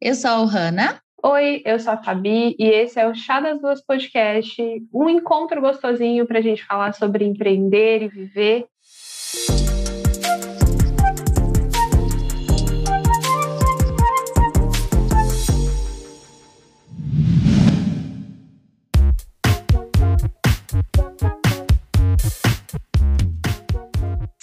Eu sou a Ohana. Oi, eu sou a Fabi e esse é o Chá das Duas Podcast, um encontro gostosinho para a gente falar sobre empreender e viver.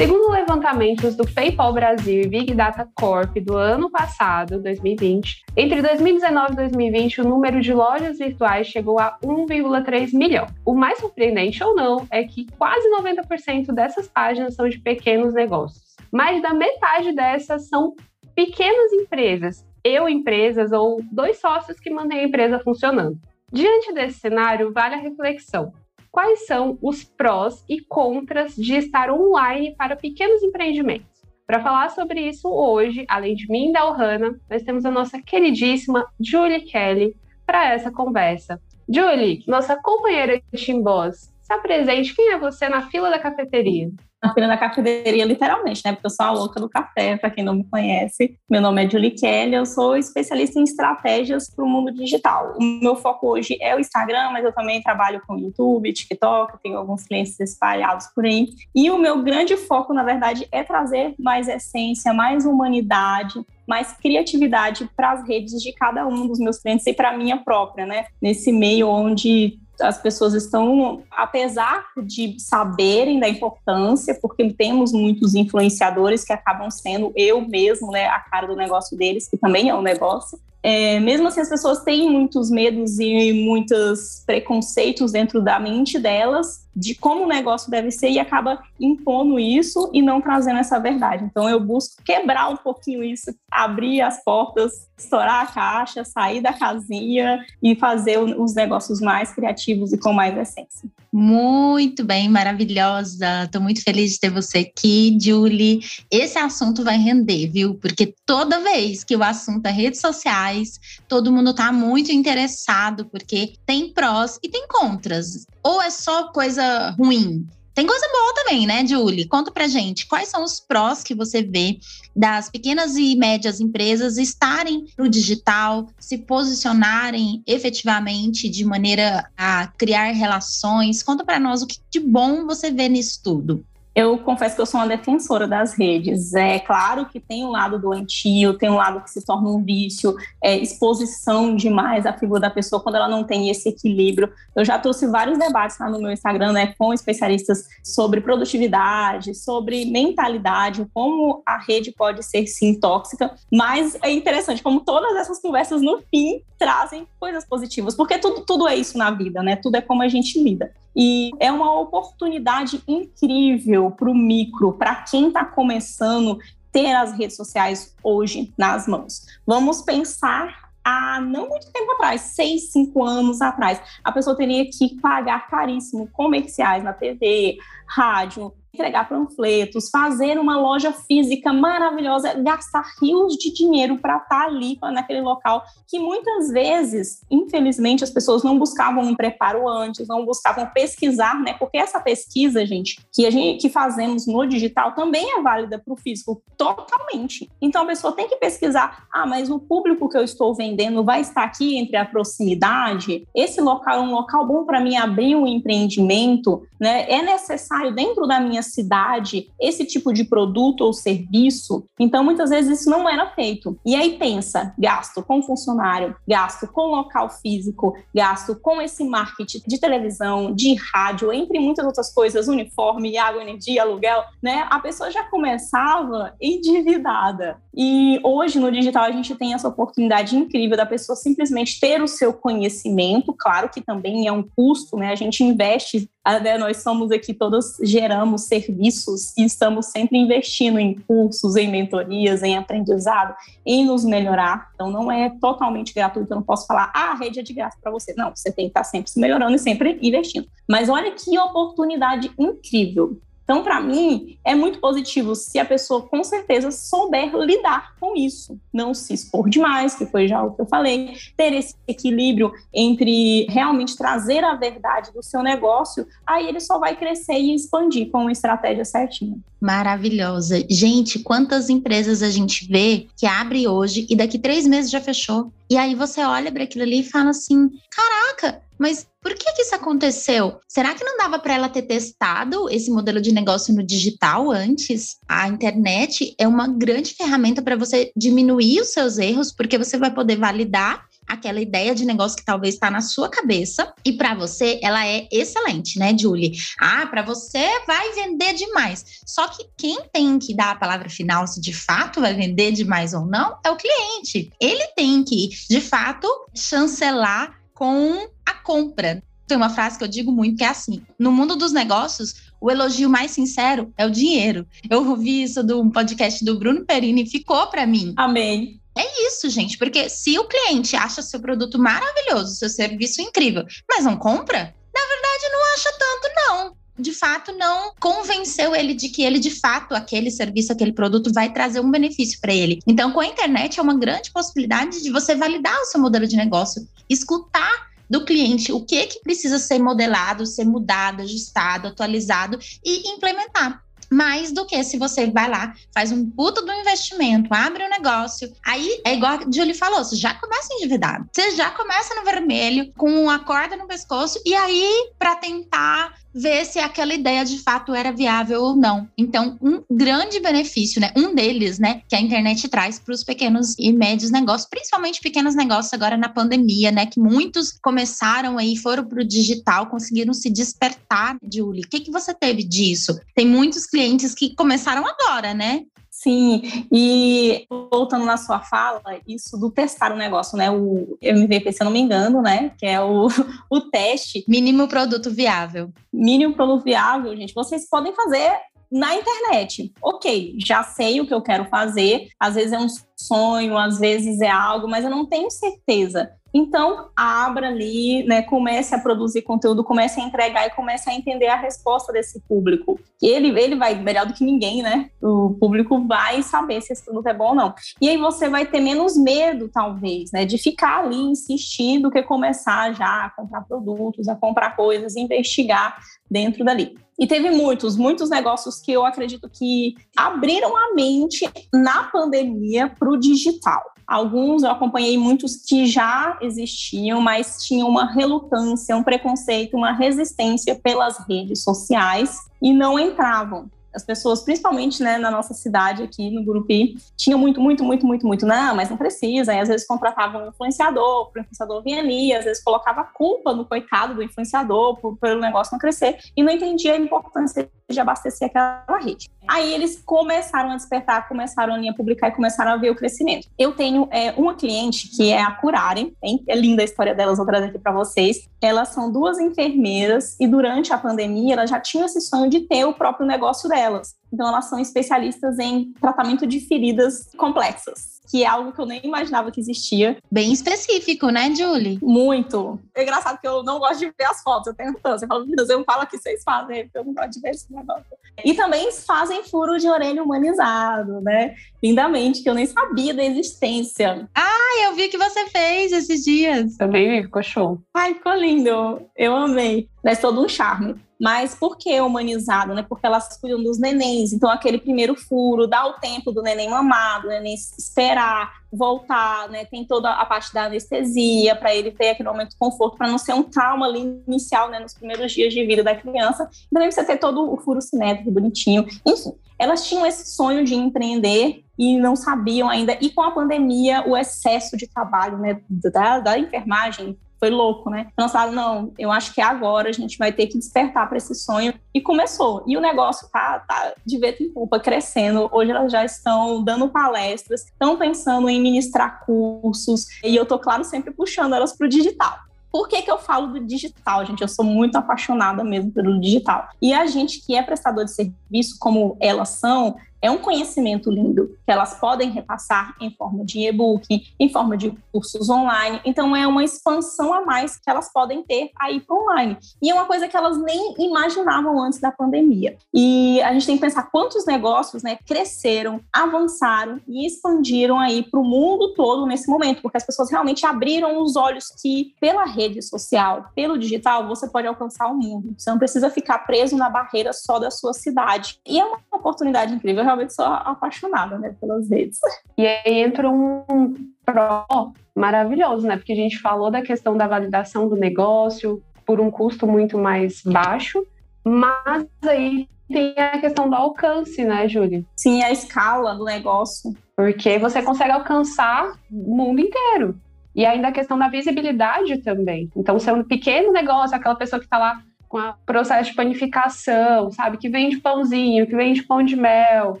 Segundo levantamentos do PayPal Brasil e Big Data Corp do ano passado, 2020, entre 2019 e 2020, o número de lojas virtuais chegou a 1,3 milhão. O mais surpreendente ou não é que quase 90% dessas páginas são de pequenos negócios. Mais da metade dessas são pequenas empresas, eu empresas ou dois sócios que mantêm a empresa funcionando. Diante desse cenário, vale a reflexão quais são os prós e contras de estar online para pequenos empreendimentos. Para falar sobre isso hoje, além de mim e da Ohana, nós temos a nossa queridíssima Julie Kelly para essa conversa. Julie, nossa companheira de Team Boss, se apresente, quem é você na fila da cafeteria? Na fila da cafeteria, literalmente, né? Porque eu sou a louca do café, para quem não me conhece. Meu nome é Julie Kelly, eu sou especialista em estratégias para o mundo digital. O meu foco hoje é o Instagram, mas eu também trabalho com YouTube, TikTok, tenho alguns clientes espalhados por aí. E o meu grande foco, na verdade, é trazer mais essência, mais humanidade, mais criatividade para as redes de cada um dos meus clientes e para a minha própria, né? Nesse meio onde as pessoas estão, apesar de saberem da importância, porque temos muitos influenciadores que acabam sendo eu mesmo, né, a cara do negócio deles, que também é um negócio. É, mesmo assim, as pessoas têm muitos medos e muitos preconceitos dentro da mente delas de como o negócio deve ser e acaba impondo isso e não trazendo essa verdade. Então, eu busco quebrar um pouquinho isso, abrir as portas, estourar a caixa, sair da casinha e fazer os negócios mais criativos e com mais essência. Muito bem, maravilhosa. Estou muito feliz de ter você aqui, Julie. Esse assunto vai render, viu? Porque toda vez que o assunto é redes sociais, todo mundo está muito interessado, porque tem prós e tem contras. Ou é só coisa ruim? Tem coisa boa também, né, Julie? Conta pra gente quais são os prós que você vê das pequenas e médias empresas estarem no digital, se posicionarem efetivamente de maneira a criar relações. Conta para nós o que de bom você vê nisso tudo. Eu confesso que eu sou uma defensora das redes. É claro que tem um lado doentio, tem um lado que se torna um vício, é, exposição demais à figura da pessoa quando ela não tem esse equilíbrio. Eu já trouxe vários debates lá no meu Instagram, né, com especialistas sobre produtividade, sobre mentalidade, como a rede pode ser sim tóxica. Mas é interessante como todas essas conversas no fim trazem coisas positivas, porque tudo, tudo é isso na vida, né? Tudo é como a gente lida. E é uma oportunidade incrível para o micro, para quem está começando ter as redes sociais hoje nas mãos. Vamos pensar há não muito tempo atrás, seis, cinco anos atrás, a pessoa teria que pagar caríssimo comerciais na TV, rádio, entregar panfletos, fazer uma loja física maravilhosa, gastar rios de dinheiro para estar tá ali naquele local que muitas vezes, infelizmente, as pessoas não buscavam um preparo antes, não buscavam pesquisar, né? Porque essa pesquisa, gente, que a gente que fazemos no digital também é válida para o físico totalmente. Então a pessoa tem que pesquisar, ah, mas o público que eu estou vendendo vai estar aqui entre a proximidade. Esse local é um local bom para mim abrir um empreendimento, né? É necessário dentro da minha minha cidade esse tipo de produto ou serviço. Então, muitas vezes isso não era feito. E aí pensa, gasto com funcionário, gasto com local físico, gasto com esse marketing de televisão, de rádio, entre muitas outras coisas, uniforme, água, energia, aluguel, né? A pessoa já começava endividada. E hoje no digital a gente tem essa oportunidade incrível da pessoa simplesmente ter o seu conhecimento, claro que também é um custo, né? A gente investe né, nós somos aqui todos geramos serviços e estamos sempre investindo em cursos, em mentorias, em aprendizado, em nos melhorar. Então não é totalmente gratuito, eu não posso falar, ah, a rede é de graça para você. Não, você tem que estar sempre se melhorando e sempre investindo. Mas olha que oportunidade incrível Então, para mim, é muito positivo se a pessoa, com certeza, souber lidar com isso. Não se expor demais, que foi já o que eu falei, ter esse equilíbrio entre realmente trazer a verdade do seu negócio, aí ele só vai crescer e expandir com uma estratégia certinha. Maravilhosa. Gente, quantas empresas a gente vê que abre hoje e daqui três meses já fechou? E aí você olha para aquilo ali e fala assim: caraca, mas por que, que isso aconteceu? Será que não dava para ela ter testado esse modelo de negócio no digital antes? A internet é uma grande ferramenta para você diminuir os seus erros, porque você vai poder validar aquela ideia de negócio que talvez está na sua cabeça e para você ela é excelente, né, Julie? Ah, para você vai vender demais. Só que quem tem que dar a palavra final se de fato vai vender demais ou não é o cliente. Ele tem que, de fato, chancelar com a compra. Tem uma frase que eu digo muito que é assim: no mundo dos negócios, o elogio mais sincero é o dinheiro. Eu ouvi isso de um podcast do Bruno Perini e ficou para mim. Amém. É isso, gente, porque se o cliente acha seu produto maravilhoso, seu serviço incrível, mas não compra, na verdade não acha tanto, não. De fato, não convenceu ele de que ele, de fato, aquele serviço, aquele produto vai trazer um benefício para ele. Então, com a internet, é uma grande possibilidade de você validar o seu modelo de negócio, escutar do cliente o que, que precisa ser modelado, ser mudado, ajustado, atualizado e implementar mais do que se você vai lá, faz um puto do investimento, abre o um negócio. Aí é igual a Julie falou: você já começa endividado. Você já começa no vermelho, com uma corda no pescoço, e aí, para tentar ver se aquela ideia de fato era viável ou não. Então, um grande benefício, né, um deles, né, que a internet traz para os pequenos e médios negócios, principalmente pequenos negócios agora na pandemia, né, que muitos começaram aí, foram para o digital, conseguiram se despertar, Julie. O que, que você teve disso? Tem muitos clientes que começaram agora, né? Sim, e voltando na sua fala, isso do testar o negócio, né? O MVP, se eu não me engano, né? Que é o, o teste. Mínimo produto viável. Mínimo produto viável, gente, vocês podem fazer na internet. Ok, já sei o que eu quero fazer, às vezes é um sonho, às vezes é algo, mas eu não tenho certeza. Então, abra ali, né, comece a produzir conteúdo, comece a entregar e comece a entender a resposta desse público. Ele, ele vai, melhor do que ninguém, né? O público vai saber se esse produto é bom ou não. E aí você vai ter menos medo, talvez, né, de ficar ali insistindo do que começar já a comprar produtos, a comprar coisas, investigar dentro dali. E teve muitos, muitos negócios que eu acredito que abriram a mente na pandemia para o digital. Alguns eu acompanhei muitos que já existiam, mas tinham uma relutância, um preconceito, uma resistência pelas redes sociais e não entravam as pessoas, principalmente né, na nossa cidade aqui no Gurupi, tinham muito, muito, muito, muito, muito, não, mas não precisa. E às vezes contratavam um influenciador, o influenciador vinha ali, às vezes colocava culpa no coitado do influenciador por, pelo negócio não crescer e não entendia a importância de abastecer aquela rede. Aí eles começaram a despertar, começaram a publicar e começaram a ver o crescimento. Eu tenho é, uma cliente que é a Curare, hein? é linda a história delas, vou trazer aqui para vocês. Elas são duas enfermeiras e durante a pandemia elas já tinham esse sonho de ter o próprio negócio delas. Então elas são especialistas em tratamento de feridas complexas que é algo que eu nem imaginava que existia. Bem específico, né, Julie? Muito. É engraçado que eu não gosto de ver as fotos, eu tenho tanto. Eu falo, meu Deus, eu falo que vocês fazem, porque eu não gosto de ver esse negócio. E também fazem furo de orelha humanizado, né? Lindamente, que eu nem sabia da existência. Ah, eu vi que você fez esses dias. Também vi, ficou show. Ai, ficou lindo. Eu amei. Traz todo um charme. Mas por que humanizado? Né? Porque elas cuidam dos nenéns. Então, aquele primeiro furo, dá o tempo do neném mamado, do neném esperar, voltar, né? Tem toda a parte da anestesia para ele ter aquele momento de conforto, para não ser um trauma ali inicial, né? Nos primeiros dias de vida da criança. Também precisa ter todo o furo simétrico, bonitinho. Enfim, elas tinham esse sonho de empreender e não sabiam ainda. E com a pandemia, o excesso de trabalho, né? Da, da enfermagem foi louco, né? Então, elas falaram, não, eu acho que agora a gente vai ter que despertar para esse sonho. E começou. E o negócio tá, tá de vento em culpa, crescendo. Hoje elas já estão dando palestras, estão pensando em ministrar cursos. E eu tô, claro, sempre puxando elas para o digital. Por que, que eu falo do digital, gente? Eu sou muito apaixonada mesmo pelo digital. E a gente que é prestador de serviço, como elas são, é um conhecimento lindo que elas podem repassar em forma de e-book, em forma de cursos online. Então é uma expansão a mais que elas podem ter aí para online. E é uma coisa que elas nem imaginavam antes da pandemia. E a gente tem que pensar quantos negócios, né, cresceram, avançaram e expandiram aí para o mundo todo nesse momento, porque as pessoas realmente abriram os olhos que pela rede social, pelo digital, você pode alcançar o mundo. Você não precisa ficar preso na barreira só da sua cidade. E é uma oportunidade incrível. Eu realmente sou apaixonada né, pelas redes. E aí entra um pró maravilhoso, né? Porque a gente falou da questão da validação do negócio por um custo muito mais baixo, mas aí tem a questão do alcance, né, Júlia? Sim, a escala do negócio. Porque você consegue alcançar o mundo inteiro. E ainda a questão da visibilidade também. Então, se é um pequeno negócio, aquela pessoa que está lá com o processo de panificação, sabe? Que vende pãozinho, que vende pão de mel.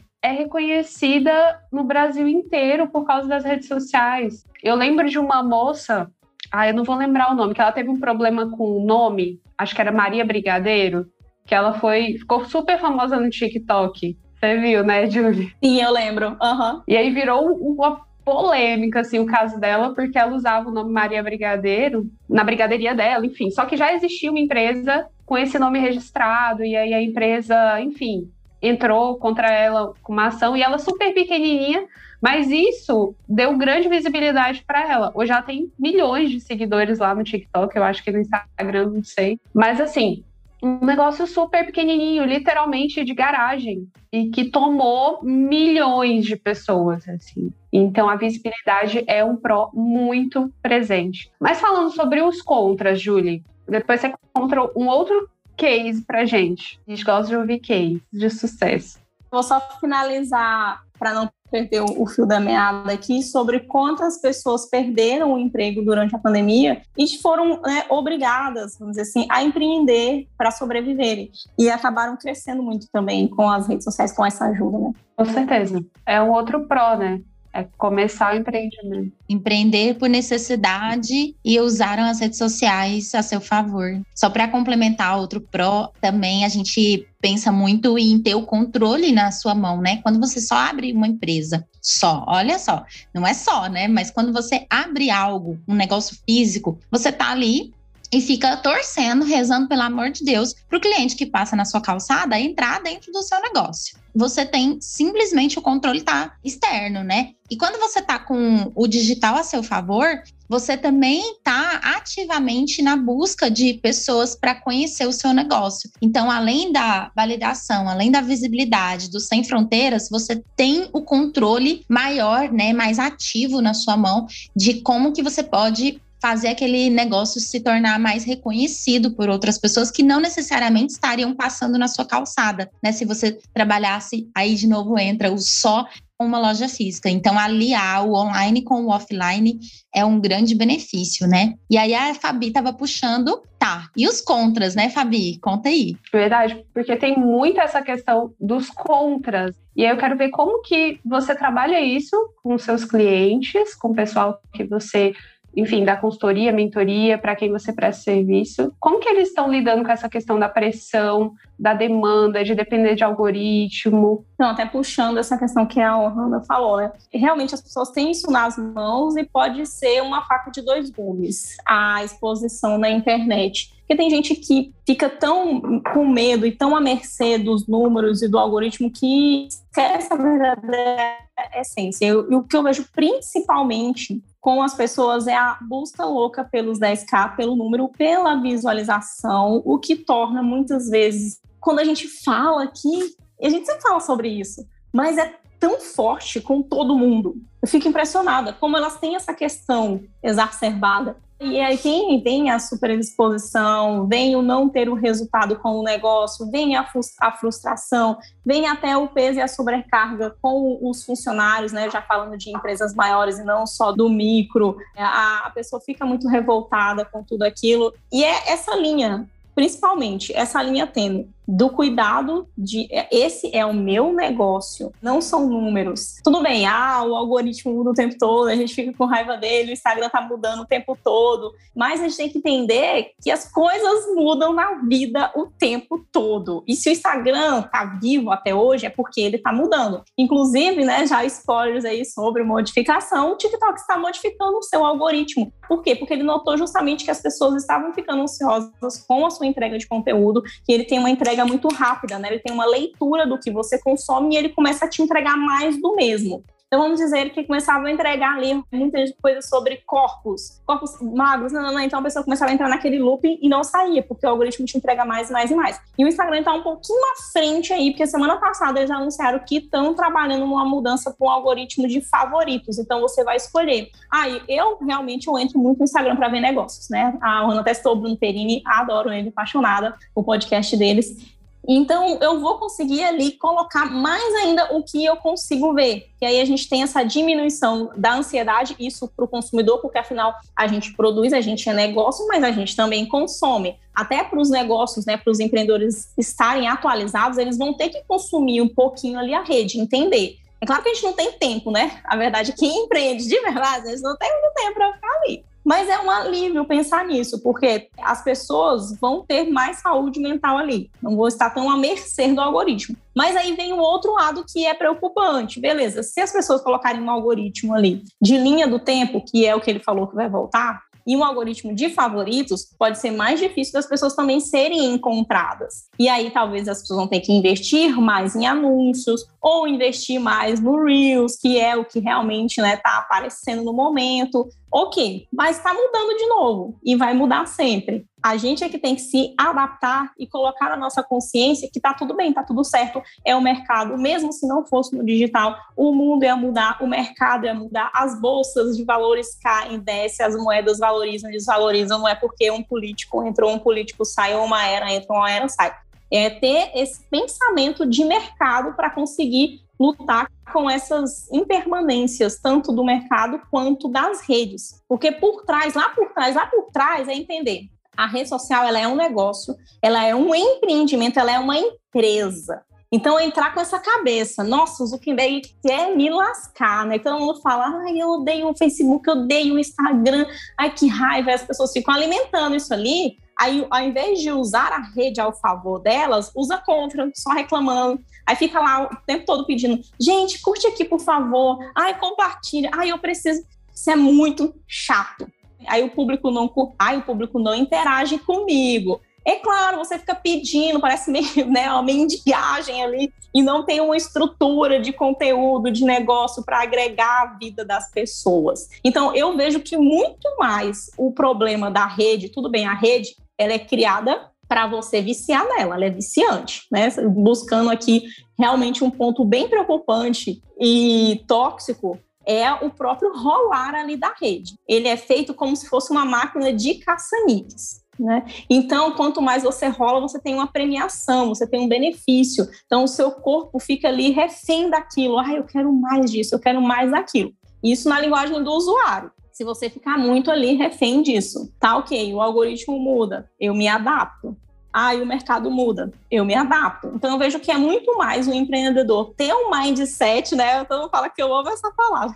É reconhecida no Brasil inteiro por causa das redes sociais. Eu lembro de uma moça, ah, eu não vou lembrar o nome, que ela teve um problema com o nome, acho que era Maria Brigadeiro, que ela foi, ficou super famosa no TikTok. Você viu, né, Julie? Sim, eu lembro. Uhum. E aí virou uma polêmica, assim, o caso dela, porque ela usava o nome Maria Brigadeiro na brigadeiria dela, enfim. Só que já existia uma empresa com esse nome registrado, e aí a empresa, enfim, entrou contra ela com uma ação, e ela super pequenininha, mas isso deu grande visibilidade para ela. Hoje ela tem milhões de seguidores lá no TikTok, eu acho que no Instagram, não sei. Mas assim, um negócio super pequenininho, literalmente de garagem, e que tomou milhões de pessoas, assim. Então a visibilidade é um pró muito presente. Mas falando sobre os contras, Julie, depois você encontrou um outro case pra gente. A gente gosta de ouvir case de sucesso. Vou só finalizar para não perder o fio da meada aqui sobre quantas pessoas perderam o emprego durante a pandemia e foram né, obrigadas, vamos dizer assim, a empreender para sobreviverem e acabaram crescendo muito também com as redes sociais com essa ajuda, né? Com certeza. É um outro pró, né? É começar o empreendimento. Empreender por necessidade e usaram as redes sociais a seu favor. Só para complementar outro pró, também a gente pensa muito em ter o controle na sua mão, né? Quando você só abre uma empresa, só, olha só, não é só, né? Mas quando você abre algo, um negócio físico, você tá ali e fica torcendo, rezando pelo amor de Deus, para o cliente que passa na sua calçada entrar dentro do seu negócio. Você tem simplesmente o controle tá externo, né? E quando você tá com o digital a seu favor, você também está ativamente na busca de pessoas para conhecer o seu negócio. Então, além da validação, além da visibilidade do Sem Fronteiras, você tem o controle maior, né, mais ativo na sua mão de como que você pode fazer aquele negócio se tornar mais reconhecido por outras pessoas que não necessariamente estariam passando na sua calçada, né? Se você trabalhasse, aí de novo entra o só uma loja física. Então, aliar o online com o offline é um grande benefício, né? E aí a Fabi estava puxando, tá. E os contras, né, Fabi? Conta aí. Verdade, porque tem muito essa questão dos contras. E aí eu quero ver como que você trabalha isso com seus clientes, com o pessoal que você enfim, da consultoria, mentoria, para quem você presta serviço. Como que eles estão lidando com essa questão da pressão, da demanda, de depender de algoritmo? Não, até puxando essa questão que a Ohana falou, né? Realmente as pessoas têm isso nas mãos e pode ser uma faca de dois gumes, a exposição na internet. Porque tem gente que fica tão com medo e tão à mercê dos números e do algoritmo que esquece a verdadeira essência. E o que eu vejo principalmente com as pessoas é a busca louca pelos 10K, pelo número, pela visualização, o que torna muitas vezes, quando a gente fala aqui, e a gente sempre fala sobre isso, mas é tão forte com todo mundo. Eu fico impressionada como elas têm essa questão exacerbada e aí vem a superexposição, vem o não ter o resultado com o negócio, vem a, a frustração, vem até o peso e a sobrecarga com os funcionários, né? Já falando de empresas maiores e não só do micro, a, a pessoa fica muito revoltada com tudo aquilo. E é essa linha, principalmente, essa linha tênue do cuidado de esse é o meu negócio, não são números. Tudo bem, ah, o algoritmo muda o tempo todo, a gente fica com raiva dele, o Instagram tá mudando o tempo todo, mas a gente tem que entender que as coisas mudam na vida o tempo todo. E se o Instagram tá vivo até hoje é porque ele tá mudando. Inclusive, né, já spoilers aí sobre modificação, o TikTok está modificando o seu algoritmo. Por quê? Porque ele notou justamente que as pessoas estavam ficando ansiosas com a sua entrega de conteúdo, que ele tem uma entrega muito rápida, né? Ele tem uma leitura do que você consome e ele começa a te entregar mais do mesmo. Então, vamos dizer que começava a entregar ali muitas coisas sobre corpos, corpos magros, não, não, não. Então, a pessoa começava a entrar naquele looping e não saía, porque o algoritmo te entrega mais, mais e mais. E o Instagram está um pouquinho à frente aí, porque semana passada eles anunciaram que estão trabalhando numa mudança com o algoritmo de favoritos. Então, você vai escolher. Aí, ah, eu realmente eu entro muito no Instagram para ver negócios, né? A Ana testou o Bruno Perini, adoro ele, apaixonada, o podcast deles. Então, eu vou conseguir ali colocar mais ainda o que eu consigo ver. E aí a gente tem essa diminuição da ansiedade, isso para o consumidor, porque afinal a gente produz, a gente é negócio, mas a gente também consome. Até para os negócios, né, para os empreendedores estarem atualizados, eles vão ter que consumir um pouquinho ali a rede, entender. É claro que a gente não tem tempo, né? A verdade, quem empreende de verdade, eles não tem muito tempo para ficar ali. Mas é um alívio pensar nisso, porque as pessoas vão ter mais saúde mental ali, não vão estar tão à mercê do algoritmo. Mas aí vem o outro lado que é preocupante. Beleza, se as pessoas colocarem um algoritmo ali de linha do tempo, que é o que ele falou que vai voltar, e um algoritmo de favoritos, pode ser mais difícil das pessoas também serem encontradas. E aí talvez as pessoas vão ter que investir mais em anúncios ou investir mais no Reels, que é o que realmente está né, tá aparecendo no momento. Ok, mas está mudando de novo e vai mudar sempre. A gente é que tem que se adaptar e colocar na nossa consciência que tá tudo bem, tá tudo certo. É o mercado, mesmo se não fosse no digital, o mundo ia mudar, o mercado ia mudar, as bolsas de valores caem, descem, as moedas valorizam, desvalorizam. Não é porque um político entrou, um político sai, ou uma era entra, uma era sai. É ter esse pensamento de mercado para conseguir lutar com essas impermanências, tanto do mercado quanto das redes. Porque por trás, lá por trás, lá por trás, é entender a rede social ela é um negócio, ela é um empreendimento, ela é uma empresa. Então, entrar com essa cabeça, nossa, o Zuckerberg quer me lascar, né? Todo mundo fala, ai, eu odeio o Facebook, eu odeio o Instagram, ai, que raiva, as pessoas ficam alimentando isso ali. Aí, ao invés de usar a rede ao favor delas, usa contra, só reclamando. Aí fica lá o tempo todo pedindo, gente, curte aqui, por favor. Ai, compartilha. Ai, eu preciso. Isso é muito chato aí o público não aí o público não interage comigo. É claro, você fica pedindo, parece meio, né, uma mendigagem ali, e não tem uma estrutura de conteúdo, de negócio para agregar a vida das pessoas. Então, eu vejo que muito mais o problema da rede, tudo bem, a rede, ela é criada para você viciar nela, ela é viciante, né? Buscando aqui realmente um ponto bem preocupante e tóxico é o próprio rolar ali da rede. Ele é feito como se fosse uma máquina de caça-níqueis. Né? Então, quanto mais você rola, você tem uma premiação, você tem um benefício. Então, o seu corpo fica ali refém daquilo. Ah, eu quero mais disso, eu quero mais daquilo. Isso na linguagem do usuário. Se você ficar muito ali refém disso, tá ok, o algoritmo muda, eu me adapto. Ah, e o mercado muda, eu me adapto. Então eu vejo que é muito mais o empreendedor ter um mindset, né? Todo mundo fala que eu amo essa palavra.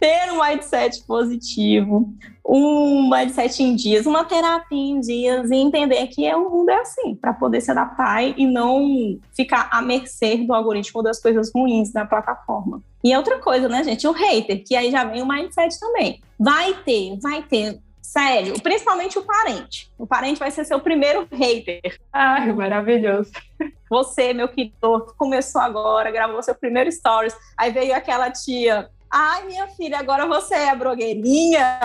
Ter um mindset positivo, um mindset em dias, uma terapia em dias e entender que é, o mundo é assim, para poder se adaptar e não ficar à mercê do algoritmo das coisas ruins da plataforma. E outra coisa, né, gente? O hater, que aí já vem o mindset também. Vai ter, vai ter Sério, principalmente o parente. O parente vai ser seu primeiro hater. Ai, maravilhoso. Você, meu querido, começou agora, gravou seu primeiro stories, aí veio aquela tia Ai, minha filha, agora você é blogueirinha.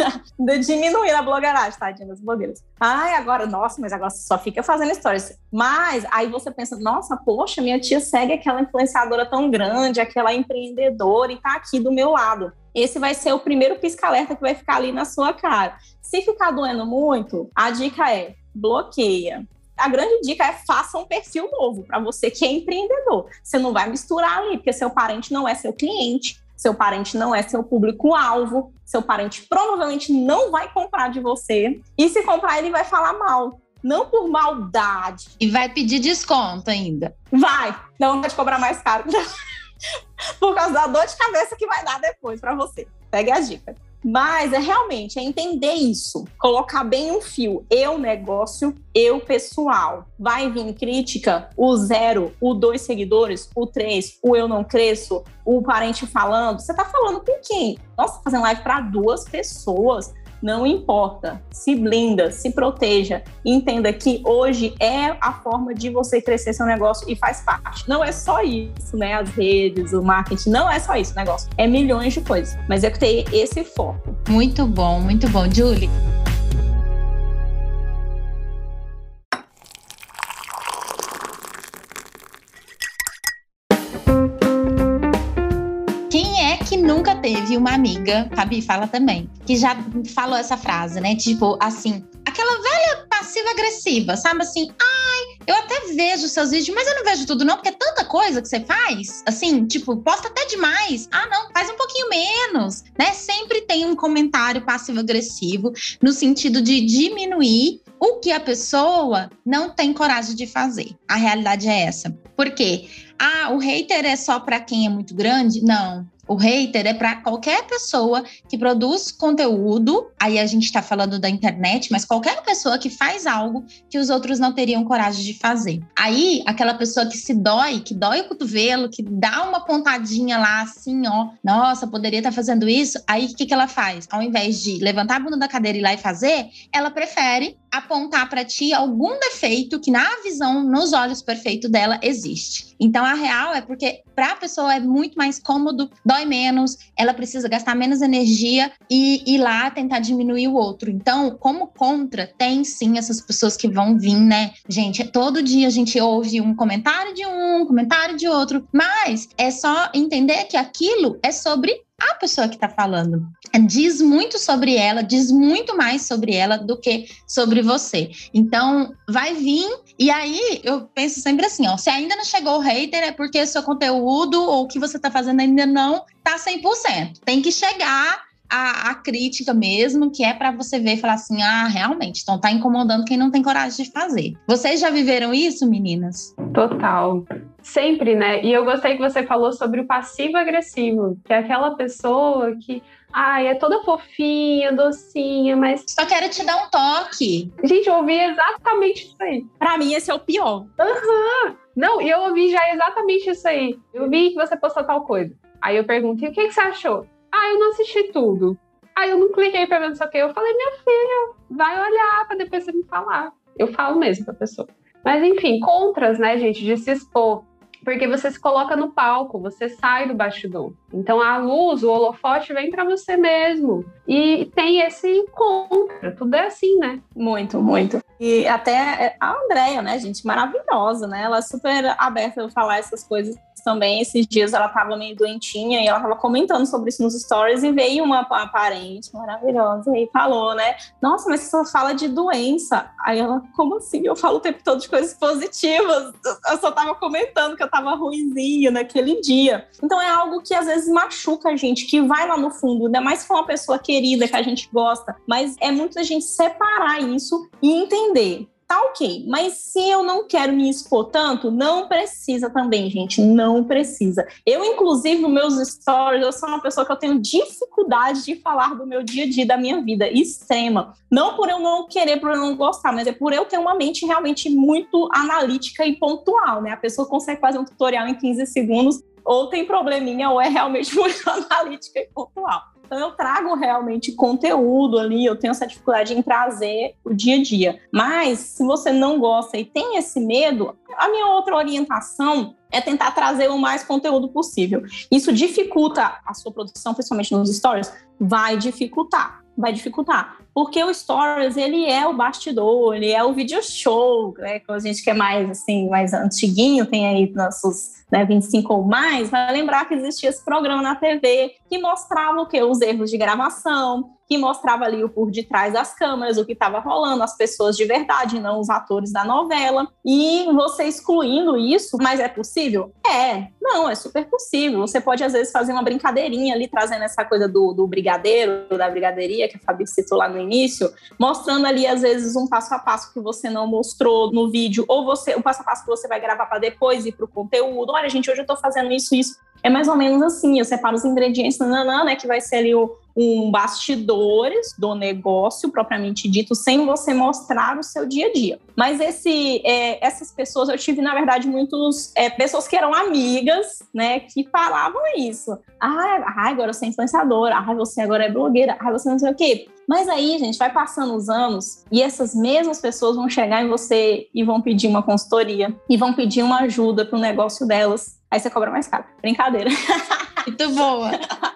Diminuir a blogueiragem, tadinha das blogueiras. Ai, agora, nossa, mas agora só fica fazendo stories. Mas aí você pensa, nossa, poxa, minha tia segue aquela influenciadora tão grande, aquela empreendedora e tá aqui do meu lado. Esse vai ser o primeiro pisca-alerta que vai ficar ali na sua cara. Se ficar doendo muito, a dica é bloqueia a grande dica é faça um perfil novo para você que é empreendedor. Você não vai misturar ali, porque seu parente não é seu cliente, seu parente não é seu público-alvo, seu parente provavelmente não vai comprar de você, e se comprar, ele vai falar mal. não por maldade. E vai pedir desconto ainda. Vai, não vai te cobrar mais caro. por causa da dor de cabeça que vai dar depois para você. Pegue as dicas. Mas é realmente é entender isso, colocar bem um fio. Eu negócio, eu pessoal. Vai vir crítica, o zero, o dois seguidores, o três, o eu não cresço, o parente falando. Você tá falando com quem? Nossa, fazendo live para duas pessoas não importa. Se blinda, se proteja. Entenda que hoje é a forma de você crescer seu negócio e faz parte. Não é só isso, né? As redes, o marketing, não é só isso o negócio. É milhões de coisas. Mas é que ter esse foco. Muito bom, muito bom. Julie. Nunca teve uma amiga, Fabi fala também, que já falou essa frase, né? Tipo, assim, aquela velha passiva-agressiva, sabe assim? Ai, eu até vejo seus vídeos, mas eu não vejo tudo, não, porque é tanta coisa que você faz. Assim, tipo, posta até demais. Ah, não, faz um pouquinho menos, né? Sempre tem um comentário passivo-agressivo no sentido de diminuir o que a pessoa não tem coragem de fazer. A realidade é essa. Por quê? Ah, o hater é só para quem é muito grande? Não. O hater é para qualquer pessoa que produz conteúdo, aí a gente está falando da internet, mas qualquer pessoa que faz algo que os outros não teriam coragem de fazer. Aí, aquela pessoa que se dói, que dói o cotovelo, que dá uma pontadinha lá assim, ó, nossa, poderia estar tá fazendo isso, aí o que, que ela faz? Ao invés de levantar a bunda da cadeira e ir lá e fazer, ela prefere apontar para ti algum defeito que na visão, nos olhos perfeitos dela existe. Então a real é porque para a pessoa é muito mais cômodo, dói menos, ela precisa gastar menos energia e ir lá tentar diminuir o outro. Então, como contra, tem sim essas pessoas que vão vir, né? Gente, todo dia a gente ouve um comentário de um, um comentário de outro, mas é só entender que aquilo é sobre a pessoa que está falando. Diz muito sobre ela, diz muito mais sobre ela do que sobre você. Então, vai vir. E aí, eu penso sempre assim: ó, se ainda não chegou o hater, é porque seu conteúdo ou o que você está fazendo ainda não está 100%. Tem que chegar a, a, crítica mesmo, que é para você ver e falar assim: ah, realmente, então tá incomodando quem não tem coragem de fazer. Vocês já viveram isso, meninas? Total. Sempre, né? E eu gostei que você falou sobre o passivo-agressivo, que é aquela pessoa que. Ai, é toda fofinha, docinha, mas. Só quero te dar um toque. Gente, eu ouvi exatamente isso aí. Pra mim, esse é o pior. Aham. Uhum. Não, e eu ouvi já exatamente isso aí. Eu vi que você postou tal coisa. Aí eu perguntei, o que, que você achou? Ah, eu não assisti tudo. Aí eu não cliquei pra ver não sei o que. Eu falei, minha filha, vai olhar pra depois você me falar. Eu falo mesmo pra pessoa. Mas enfim, contras, né, gente, de se expor. Porque você se coloca no palco, você sai do bastidor. Então a luz, o holofote vem para você mesmo. E tem esse contra, tudo é assim, né? Muito, muito. E até a Andrea, né, gente, maravilhosa, né? Ela é super aberta a falar essas coisas também, esses dias ela tava meio doentinha e ela tava comentando sobre isso nos stories e veio uma parente maravilhosa e falou, né? Nossa, mas você só fala de doença. Aí ela, como assim? Eu falo o tempo todo de coisas positivas. Eu só tava comentando que eu tava ruimzinha naquele dia. Então é algo que às vezes machuca a gente, que vai lá no fundo, ainda mais se for uma pessoa querida que a gente gosta. Mas é muito a gente separar isso e entender tá ok. Mas se eu não quero me expor tanto, não precisa também, gente. Não precisa. Eu, inclusive, nos meus stories, eu sou uma pessoa que eu tenho dificuldade de falar do meu dia a dia, da minha vida, extrema. Não por eu não querer, por eu não gostar, mas é por eu ter uma mente realmente muito analítica e pontual, né? A pessoa consegue fazer um tutorial em 15 segundos, ou tem probleminha, ou é realmente muito analítica e pontual. Então eu trago realmente conteúdo ali, eu tenho essa dificuldade em trazer o dia a dia. Mas se você não gosta e tem esse medo, a minha outra orientação é tentar trazer o mais conteúdo possível. Isso dificulta a sua produção, principalmente nos stories? Vai dificultar vai dificultar. Porque o Stories, ele é o bastidor, ele é o video show, né? Que a gente que é mais, assim, mais antiguinho, tem aí nossos né, 25 ou mais, vai lembrar que existia esse programa na TV que mostrava o quê? Os erros de gravação, que mostrava ali o por detrás das câmeras, o que estava rolando, as pessoas de verdade, não os atores da novela. E você excluindo isso, mas é possível? É, não, é super possível. Você pode, às vezes, fazer uma brincadeirinha ali, trazendo essa coisa do, do brigadeiro, da brigadeiria, que a Fabi citou lá no início, mostrando ali às vezes um passo a passo que você não mostrou no vídeo, ou você o passo a passo que você vai gravar para depois ir para o conteúdo. Olha, gente, hoje eu estou fazendo isso, isso. É mais ou menos assim, eu separo os ingredientes, nananã, né, que vai ser ali o, um bastidores do negócio propriamente dito, sem você mostrar o seu dia a dia. Mas esse, é, essas pessoas, eu tive, na verdade, muitos é, pessoas que eram amigas, né, que falavam isso. Ah, agora você é influenciadora, ah, você agora é blogueira, ah, você não sei o quê. Mas aí, gente, vai passando os anos e essas mesmas pessoas vão chegar em você e vão pedir uma consultoria e vão pedir uma ajuda para o negócio delas. Aí você cobra mais caro. Brincadeira. Muito boa.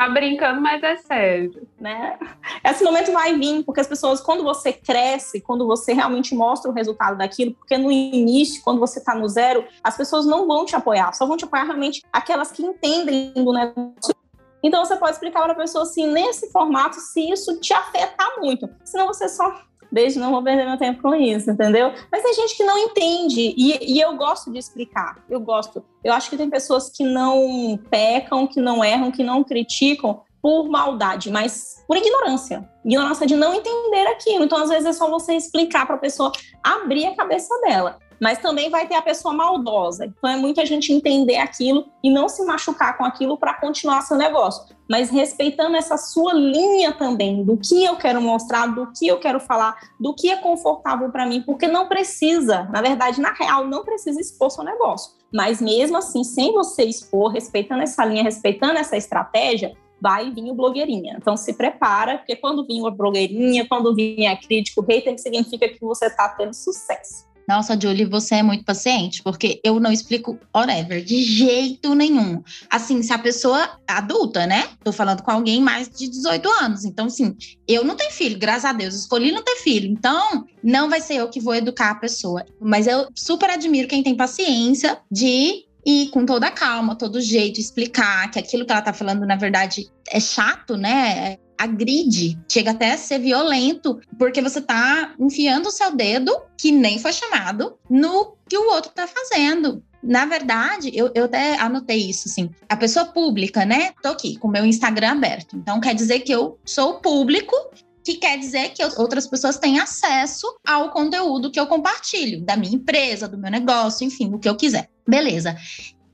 Tá brincando, mas é sério. Né? Esse momento vai vir, porque as pessoas, quando você cresce, quando você realmente mostra o resultado daquilo, porque no início, quando você está no zero, as pessoas não vão te apoiar, só vão te apoiar realmente aquelas que entendem do negócio. Então você pode explicar para a pessoa assim, nesse formato, se isso te afetar muito. Senão você só beijo, não vou perder meu tempo com isso, entendeu? Mas tem gente que não entende e, e, eu gosto de explicar, eu gosto. Eu acho que tem pessoas que não pecam, que não erram, que não criticam por maldade, mas por ignorância. Ignorância de não entender aquilo. Então, às vezes, é só você explicar para a pessoa abrir a cabeça dela mas também vai ter a pessoa maldosa. Então é muita gente entender aquilo e não se machucar com aquilo para continuar seu negócio, mas respeitando essa sua linha também do que eu quero mostrar, do que eu quero falar, do que é confortável para mim, porque não precisa, na verdade, na real, não precisa expor seu negócio. Mas mesmo assim, sem você expor, respeitando essa linha, respeitando essa estratégia, vai vir o blogueirinha. Então se prepara, porque quando vir uma blogueirinha, quando vir a crítico, hater, significa que você está tendo sucesso. Nossa, Julie, você é muito paciente, porque eu não explico whatever, de jeito nenhum. Assim, se a pessoa adulta, né? Tô falando com alguém mais de 18 anos. Então, assim, eu não tenho filho, graças a Deus, escolhi não ter filho. Então, não vai ser eu que vou educar a pessoa. Mas eu super admiro quem tem paciência de e com toda a calma, todo jeito, explicar que aquilo que ela tá falando, na verdade, é chato, né? Agride, chega até a ser violento, porque você tá enfiando o seu dedo, que nem foi chamado, no que o outro tá fazendo. Na verdade, eu, eu até anotei isso, assim. A pessoa pública, né? Tô aqui com o meu Instagram aberto. Então, quer dizer que eu sou público que quer dizer que outras pessoas têm acesso ao conteúdo que eu compartilho, da minha empresa, do meu negócio, enfim, o que eu quiser. Beleza.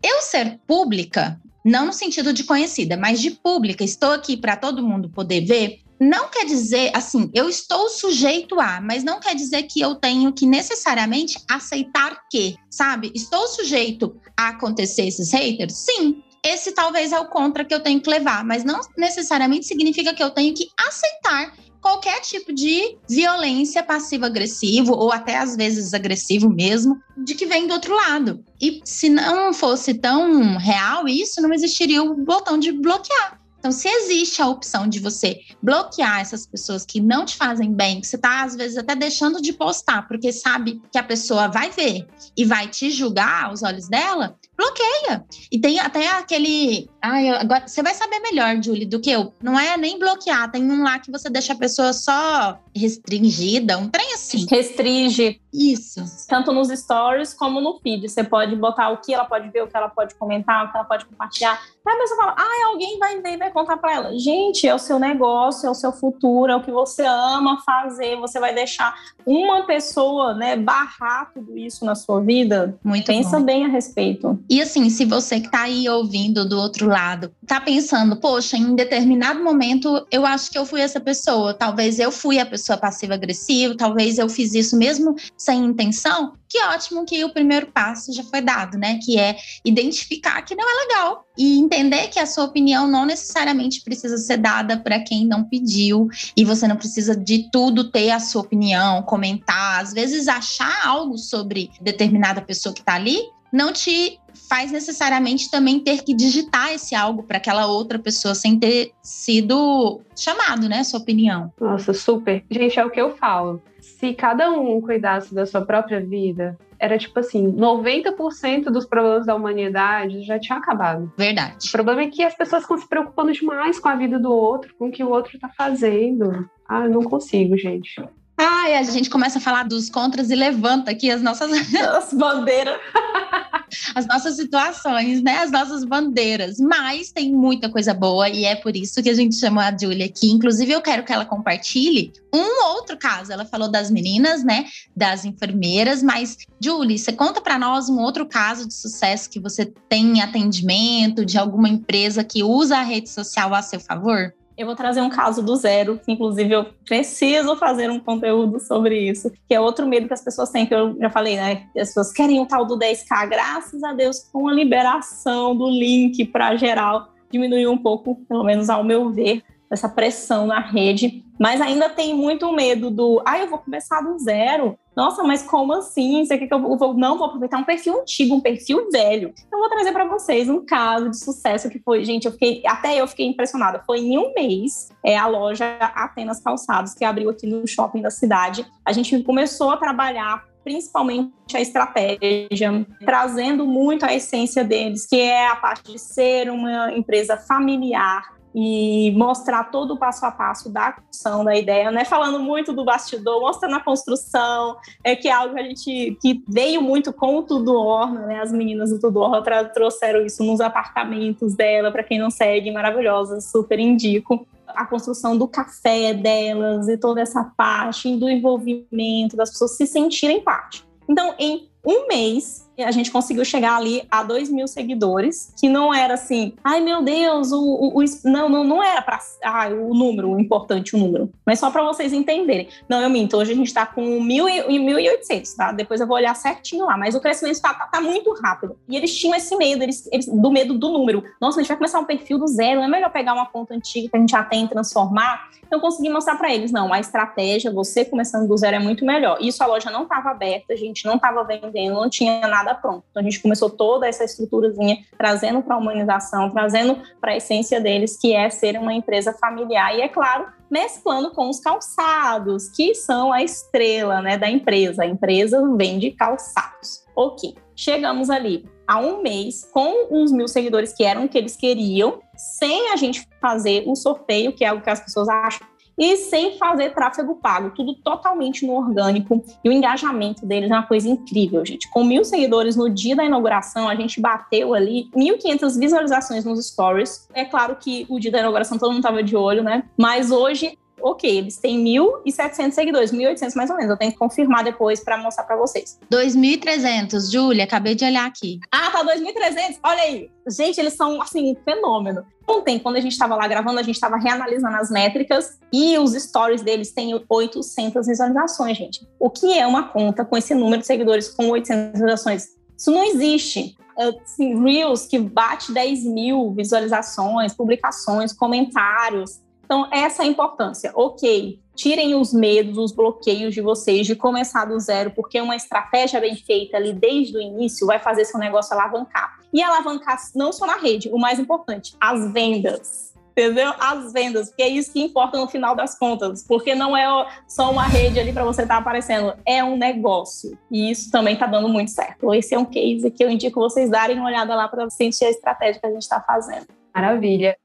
Eu ser pública não no sentido de conhecida, mas de pública, estou aqui para todo mundo poder ver, não quer dizer assim, eu estou sujeito a, mas não quer dizer que eu tenho que necessariamente aceitar que, sabe? Estou sujeito a acontecer esses haters? Sim. Esse talvez é o contra que eu tenho que levar, mas não necessariamente significa que eu tenho que aceitar qualquer tipo de violência passivo-agressivo, ou até às vezes agressivo mesmo, de que vem do outro lado. E se não fosse tão real isso, não existiria o botão de bloquear. Então, se existe a opção de você bloquear essas pessoas que não te fazem bem, que você está às vezes até deixando de postar, porque sabe que a pessoa vai ver e vai te julgar aos olhos dela, bloqueia. E tem até aquele. Ai, agora você vai saber melhor, Julie, do que eu. Não é nem bloquear, tem um lá que você deixa a pessoa só restringida, um trem assim. Restringe. Isso. Tanto nos stories como no feed. Você pode botar o que ela pode ver, o que ela pode comentar, o que ela pode compartilhar. Aí a pessoa fala, ah, alguém vai ver vai contar para ela. Gente, é o seu negócio, é o seu futuro, é o que você ama fazer. Você vai deixar uma pessoa, né, barrar tudo isso na sua vida? Muito Pensa bom. bem a respeito. E assim, se você que tá aí ouvindo do outro lado, tá pensando, poxa, em determinado momento eu acho que eu fui essa pessoa. Talvez eu fui a pessoa passiva-agressiva, talvez eu fiz isso mesmo sem intenção, que ótimo que o primeiro passo já foi dado, né? Que é identificar que não é legal e entender que a sua opinião não necessariamente precisa ser dada para quem não pediu e você não precisa de tudo ter a sua opinião, comentar, às vezes achar algo sobre determinada pessoa que está ali não te faz necessariamente também ter que digitar esse algo para aquela outra pessoa sem ter sido chamado, né? Sua opinião. Nossa, super. Gente, é o que eu falo. Se cada um cuidasse da sua própria vida, era tipo assim, 90% dos problemas da humanidade já tinha acabado. Verdade. O problema é que as pessoas estão se preocupando demais com a vida do outro, com o que o outro tá fazendo. Ah, eu não consigo, gente. Ai, a gente começa a falar dos contras e levanta aqui as nossas as bandeiras. as nossas situações, né? As nossas bandeiras. Mas tem muita coisa boa e é por isso que a gente chamou a Julia aqui. Inclusive, eu quero que ela compartilhe um outro caso. Ela falou das meninas, né? Das enfermeiras, mas, Julie, você conta para nós um outro caso de sucesso que você tem em atendimento de alguma empresa que usa a rede social a seu favor? Eu vou trazer um caso do zero, que inclusive eu preciso fazer um conteúdo sobre isso, que é outro medo que as pessoas têm, que eu já falei, né? As pessoas querem o tal do 10K, graças a Deus, com a liberação do link para geral, diminuiu um pouco, pelo menos ao meu ver, essa pressão na rede, mas ainda tem muito medo do, ah, eu vou começar do zero. Nossa, mas como assim? Quer que eu vou, não vou aproveitar um perfil antigo, um perfil velho. Então, vou trazer para vocês um caso de sucesso que foi, gente, eu fiquei, até eu fiquei impressionada. Foi em um mês, é a loja Atenas Calçados, que abriu aqui no shopping da cidade. A gente começou a trabalhar principalmente a estratégia, trazendo muito a essência deles, que é a parte de ser uma empresa familiar, e mostrar todo o passo a passo da construção da ideia, né? Falando muito do bastidor, mostrando a construção, é que é algo que a gente que veio muito com o Tudo Orna, né? As meninas do Tudo Orna trouxeram isso nos apartamentos dela, para quem não segue, maravilhosas, super indico a construção do café delas e toda essa parte do envolvimento das pessoas se sentirem parte. Então, em um mês, a gente conseguiu chegar ali a 2 mil seguidores, que não era assim, ai meu Deus, o, o, o não, não, não era para ah, o número, o importante o número, mas só para vocês entenderem. Não, eu minto, hoje a gente está com 1.800, tá? Depois eu vou olhar certinho lá, mas o crescimento está tá, tá muito rápido. E eles tinham esse medo, eles, eles, do medo do número. Nossa, a gente vai começar um perfil do zero, é melhor pegar uma conta antiga que a gente já tem e transformar? Então, eu consegui mostrar para eles, não, a estratégia, você começando do zero é muito melhor. Isso a loja não estava aberta, a gente não estava não tinha nada pronto. Então, a gente começou toda essa estruturazinha, trazendo para a humanização, trazendo para a essência deles, que é ser uma empresa familiar. E, é claro, mesclando com os calçados, que são a estrela né, da empresa. A empresa vende calçados. Ok, chegamos ali há um mês com uns mil seguidores que eram o que eles queriam, sem a gente fazer um sorteio, que é algo que as pessoas acham, e sem fazer tráfego pago, tudo totalmente no orgânico. E o engajamento deles é uma coisa incrível, gente. Com mil seguidores no dia da inauguração, a gente bateu ali 1.500 visualizações nos stories. É claro que o dia da inauguração todo mundo estava de olho, né? Mas hoje ok, eles têm 1.700 seguidores, 1.800 mais ou menos. Eu tenho que confirmar depois para mostrar para vocês. 2.300, Júlia, acabei de olhar aqui. Ah, tá 2.300? Olha aí. Gente, eles são, assim, um fenômeno. Ontem, quando a gente estava lá gravando, a gente estava reanalisando as métricas e os stories deles têm 800 visualizações, gente. O que é uma conta com esse número de seguidores com 800 visualizações? Isso não existe. Assim, Reels que bate 10 mil visualizações, publicações, comentários então, essa é a importância. Ok, tirem os medos, os bloqueios de vocês de começar do zero, porque uma estratégia bem feita ali desde o início vai fazer seu negócio alavancar. E alavancar não só na rede, o mais importante, as vendas. Entendeu? As vendas, porque é isso que importa no final das contas, porque não é só uma rede ali para você estar tá aparecendo, é um negócio. E isso também está dando muito certo. Esse é um case que eu indico vocês darem uma olhada lá para sentir a estratégia que a gente está fazendo. Maravilha.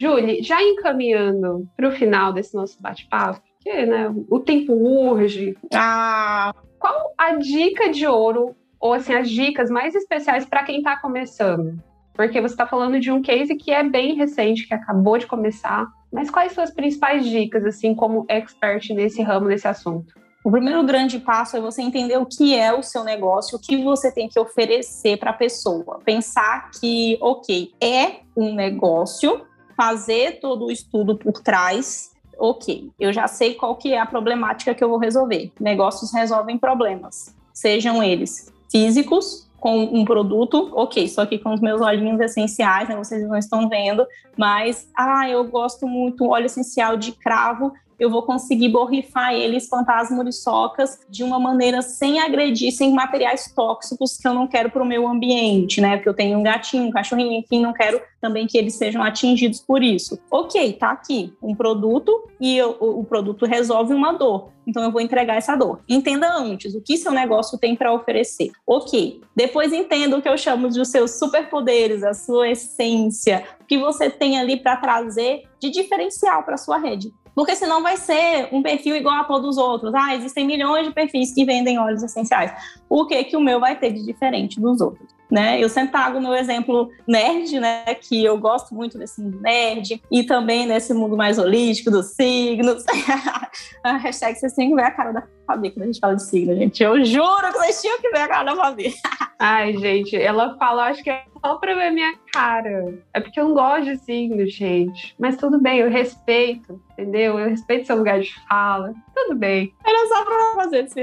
Julie, já encaminhando para o final desse nosso bate-papo, porque né, o tempo urge. Ah. Qual a dica de ouro, ou assim, as dicas mais especiais para quem está começando? Porque você está falando de um case que é bem recente, que acabou de começar. Mas quais são as principais dicas, assim, como expert nesse ramo, nesse assunto? O primeiro grande passo é você entender o que é o seu negócio, o que você tem que oferecer para a pessoa. Pensar que, ok, é um negócio, fazer todo o estudo por trás, ok, eu já sei qual que é a problemática que eu vou resolver. Negócios resolvem problemas, sejam eles físicos, com um produto, ok, estou aqui com os meus olhinhos essenciais, né, vocês não estão vendo, mas, ah, eu gosto muito óleo essencial de cravo, eu vou conseguir borrifar ele, espantar as muriçocas de uma maneira sem agredir, sem materiais tóxicos que eu não quero para o meu ambiente, né? Porque eu tenho um gatinho, um cachorrinho, enfim, não quero também que eles sejam atingidos por isso. Ok, tá aqui um produto e eu, o, produto resolve uma dor. Então eu vou entregar essa dor. Entenda antes o que seu negócio tem para oferecer. Ok. Depois entenda o que eu chamo de os seus superpoderes, a sua essência, o que você tem ali para trazer de diferencial para sua rede Porque senão vai ser um perfil igual a todos os outros. Ah, existem milhões de perfis que vendem óleos essenciais. O que que o meu vai ter de diferente dos outros? Né? Eu sempre trago meu exemplo nerd, né? Que eu gosto muito desse mundo nerd e também nesse mundo mais holístico dos signos. a hashtag vocês têm que ver a cara da Fabi quando a gente fala de signo, gente. Eu juro que vocês tinham que ver a cara da Fabi. Ai, gente, ela fala, acho que é só pra ver minha cara. É porque eu não gosto de signo, gente. Mas tudo bem, eu respeito, entendeu? Eu respeito seu lugar de fala. Tudo bem. Era só pra fazer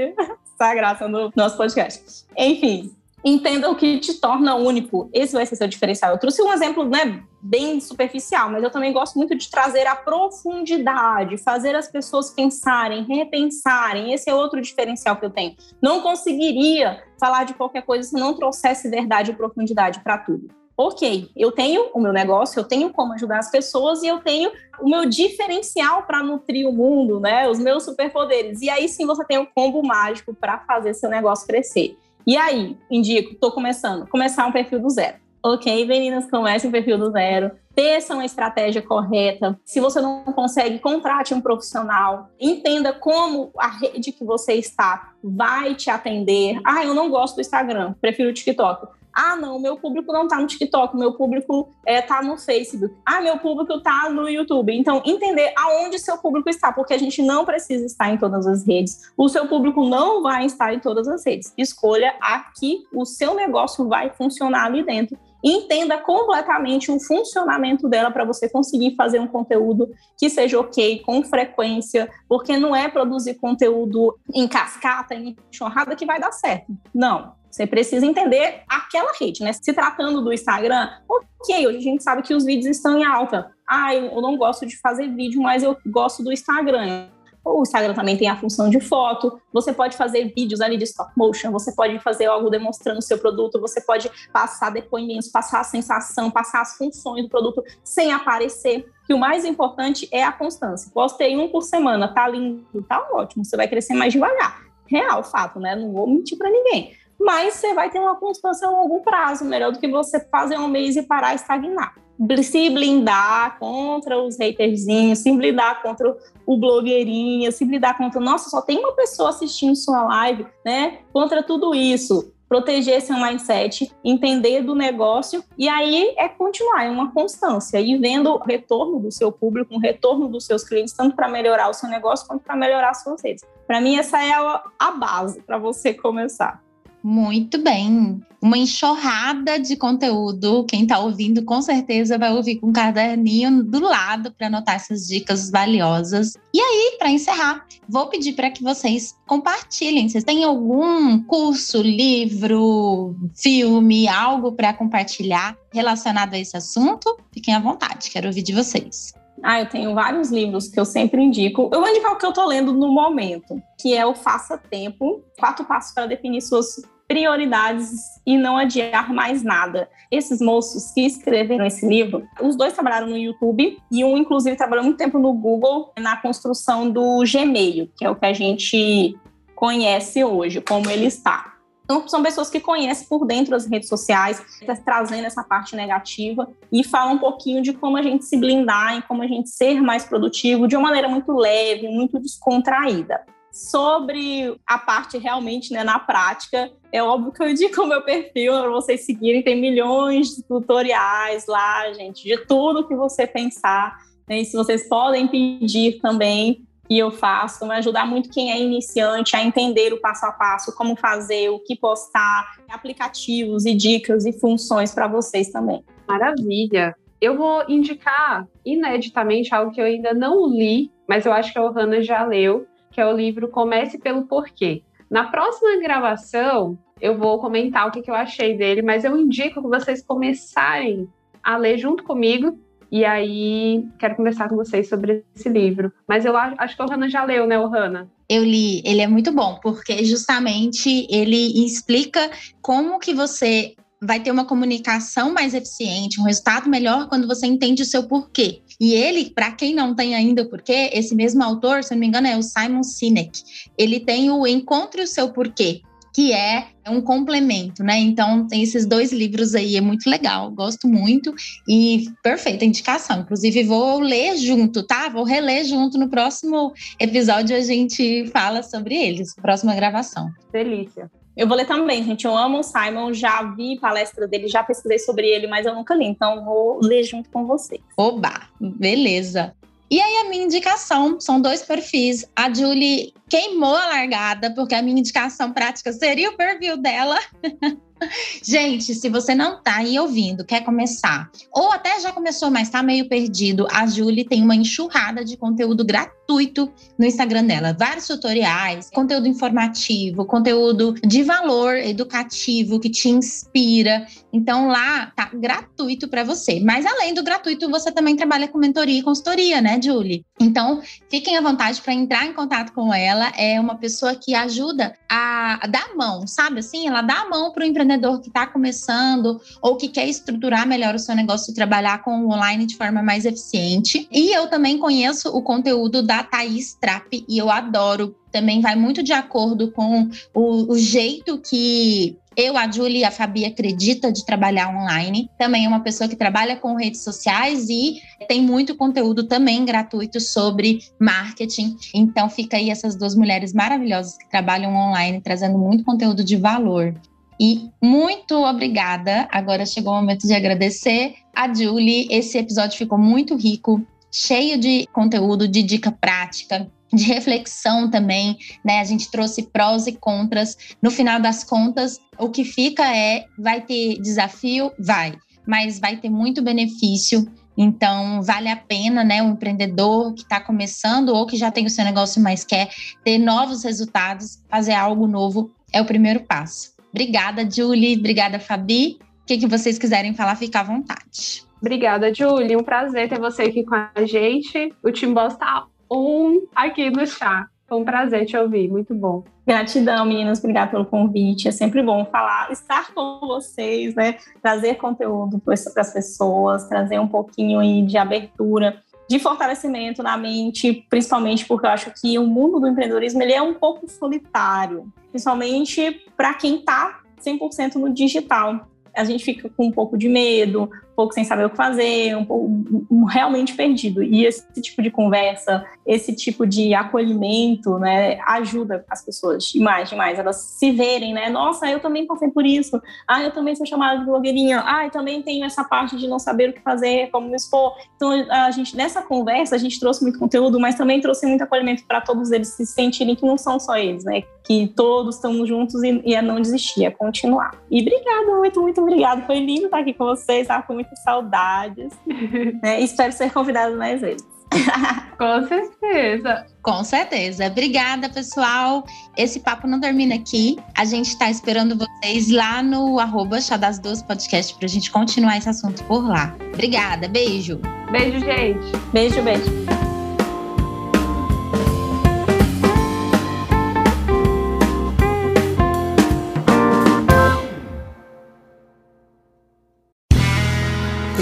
essa graça no nosso podcast. Enfim, entenda o que te torna único. Esse vai ser seu diferencial. Eu trouxe um exemplo, né, bem superficial, mas eu também gosto muito de trazer a profundidade, fazer as pessoas pensarem, repensarem. Esse é outro diferencial que eu tenho. Não conseguiria falar de qualquer coisa se não trouxesse verdade e profundidade para tudo. Ok, eu tenho o meu negócio, eu tenho como ajudar as pessoas e eu tenho o meu diferencial para nutrir o mundo, né? Os meus superpoderes. E aí sim você tem o combo mágico para fazer seu negócio crescer. E aí, indico, estou começando, começar um perfil do zero. Ok, meninas, comece um perfil do zero. Teça uma estratégia correta. Se você não consegue, contrate um profissional. Entenda como a rede que você está vai te atender. Ah, eu não gosto do Instagram, prefiro o TikTok. Ah, não, meu público não está no TikTok, meu público está é, no Facebook. Ah, meu público está no YouTube. Então, entender aonde seu público está, porque a gente não precisa estar em todas as redes. O seu público não vai estar em todas as redes. Escolha a que o seu negócio vai funcionar ali dentro entenda completamente o funcionamento dela para você conseguir fazer um conteúdo que seja ok, com frequência, porque não é produzir conteúdo em cascata, em enxurrada que vai dar certo. Não. Você precisa entender aquela rede, né? Se tratando do Instagram, ok, hoje a gente sabe que os vídeos estão em alta. Ah, eu não gosto de fazer vídeo, mas eu gosto do Instagram. O Instagram também tem a função de foto. Você pode fazer vídeos ali de stop motion, você pode fazer algo demonstrando o seu produto, você pode passar depoimentos, passar a sensação, passar as funções do produto sem aparecer. Que o mais importante é a constância. Postei um por semana, tá lindo, tá ótimo. Você vai crescer mais devagar. Real, fato, né? Não vou mentir para ninguém mas você vai ter uma constância a longo prazo, melhor do que você fazer um mês e parar e estagnar. Se blindar contra os haterzinhos, se blindar contra o blogueirinho, se blindar contra, nossa, só tem uma pessoa assistindo sua live, né? Contra tudo isso proteger seu mindset, entender do negócio e aí é continuar, é uma constância e vendo o retorno do seu público, o retorno dos seus clientes, tanto para melhorar o seu negócio quanto para melhorar as suas redes. Para mim essa é a base para você começar. Muito bem. Uma enxurrada de conteúdo. Quem está ouvindo, com certeza, vai ouvir com um caderninho do lado para anotar essas dicas valiosas. E aí, para encerrar, vou pedir para que vocês compartilhem. Vocês têm algum curso, livro, filme, algo para compartilhar relacionado a esse assunto? Fiquem à vontade, quero ouvir de vocês. Ah, eu tenho vários livros que eu sempre indico. Eu vou indicar o que eu estou lendo no momento, que é o Faça Tempo, Quatro Passos para Definir Suas prioridades e não adiar mais nada. Esses moços que escreveram esse livro, os dois trabalharam no YouTube e um, inclusive, trabalhou muito tempo no Google na construção do Gmail, que é o que a gente conhece hoje, como ele está. Então, são pessoas que conhecem por dentro as redes sociais, trazendo essa parte negativa e falam um pouquinho de como a gente se blindar e como a gente ser mais produtivo de uma maneira muito leve, muito descontraída. Sobre a parte realmente, né, na prática, é óbvio que eu indico o meu perfil para vocês seguirem. Tem milhões de tutoriais lá, gente, de tudo que você pensar. Né? E se vocês podem pedir também que eu faço, vai ajudar muito quem é iniciante a entender o passo a passo, como fazer, o que postar, aplicativos e dicas e funções para vocês também. Maravilha! Eu vou indicar ineditamente algo que eu ainda não li, mas eu acho que a Ohana já leu, que é o livro Comece pelo Porquê. Na próxima gravação, eu vou comentar o que, que eu achei dele, mas eu indico que vocês começarem a ler junto comigo. E aí, quero conversar com vocês sobre esse livro. Mas eu acho que o Hanna já leu, né, Hanna? Eu li, ele é muito bom, porque justamente ele explica como que você vai ter uma comunicação mais eficiente, um resultado melhor quando você entende o seu porquê. E ele, para quem não tem ainda o porquê, esse mesmo autor, se não me engano, é o Simon Sinek. Ele tem o Encontre o seu porquê. que é um complemento, né? Então, tem esses dois livros aí, é muito legal, gosto muito e perfeita indicação. Inclusive, vou ler junto, tá? Vou reler junto no próximo episódio, a gente fala sobre eles, próxima gravação. Delícia. Eu vou ler também, gente. Eu amo o Simon, já vi palestra dele, já pesquisei sobre ele, mas eu nunca li, então vou ler junto com vocês. Oba, beleza. E aí, a minha indicação são dois perfis. A Julie queimou a largada, porque a minha indicação prática seria o perfil dela. Gente, se você não tá aí ouvindo, quer começar, ou até já começou, mas tá meio perdido, a Julie tem uma enxurrada de conteúdo gratuito no Instagram dela. Vários tutoriais, conteúdo informativo, conteúdo de valor educativo que te inspira. Então lá tá gratuito para você. Mas além do gratuito, você também trabalha com mentoria e consultoria, né, Julie? Então, fiquem à vontade para entrar em contato com ela. É uma pessoa que ajuda a dar mão, sabe assim? Ela dá a mão para o empreendedor empreendedor que está começando ou que quer estruturar melhor o seu negócio e trabalhar com o online de forma mais eficiente. E eu também conheço o conteúdo da Thaís Trapp e eu adoro. Também vai muito de acordo com o, o jeito que eu, a Julie e a Fabi acredita de trabalhar online. Também é uma pessoa que trabalha com redes sociais e tem muito conteúdo também gratuito sobre marketing. Então fica aí essas duas mulheres maravilhosas que trabalham online, trazendo muito conteúdo de valor. E muito obrigada. Agora chegou o momento de agradecer a Julie. Esse episódio ficou muito rico, cheio de conteúdo, de dica prática, de reflexão também, né? A gente trouxe prós e contras. No final das contas, o que fica é: vai ter desafio? Vai, mas vai ter muito benefício. Então, vale a pena, né? O empreendedor que está começando ou que já tem o seu negócio, mas quer ter novos resultados, fazer algo novo é o primeiro passo. Obrigada, Julie. Obrigada, Fabi. O que, que vocês quiserem falar, fica à vontade. Obrigada, Julie. Um prazer ter você aqui com a gente. O Timbó está um aqui no chá. Foi um prazer te ouvir, muito bom. Gratidão, meninas, obrigada pelo convite. É sempre bom falar, estar com vocês, né? Trazer conteúdo para as pessoas, trazer um pouquinho aí de abertura, de fortalecimento na mente, principalmente porque eu acho que o mundo do empreendedorismo ele é um pouco solitário principalmente para quem está 100% no digital. A gente fica com um pouco de medo, pouco sem saber o que fazer, um pouco um, realmente perdido. E esse tipo de conversa, esse tipo de acolhimento, né, ajuda as pessoas demais, demais. Elas se verem, né? Nossa, eu também passei por isso. Ah, eu também sou chamada de blogueirinha. Ah, eu também tenho essa parte de não saber o que fazer, como me expor. Então, a gente nessa conversa a gente trouxe muito conteúdo, mas também trouxe muito acolhimento para todos eles se sentirem que não são só eles, né? Que todos estamos juntos e, e é não desistir, é continuar. E obrigada, muito, muito obrigada. Foi lindo estar aqui com vocês, estava com muitas saudades. né? Espero ser convidada mais vezes. Com certeza. Com certeza. Obrigada, pessoal. Esse papo não termina aqui. A gente está esperando vocês lá no arroba Chá das Duas Podcast para a gente continuar esse assunto por lá. Obrigada. Beijo. Beijo, gente. Beijo, beijo.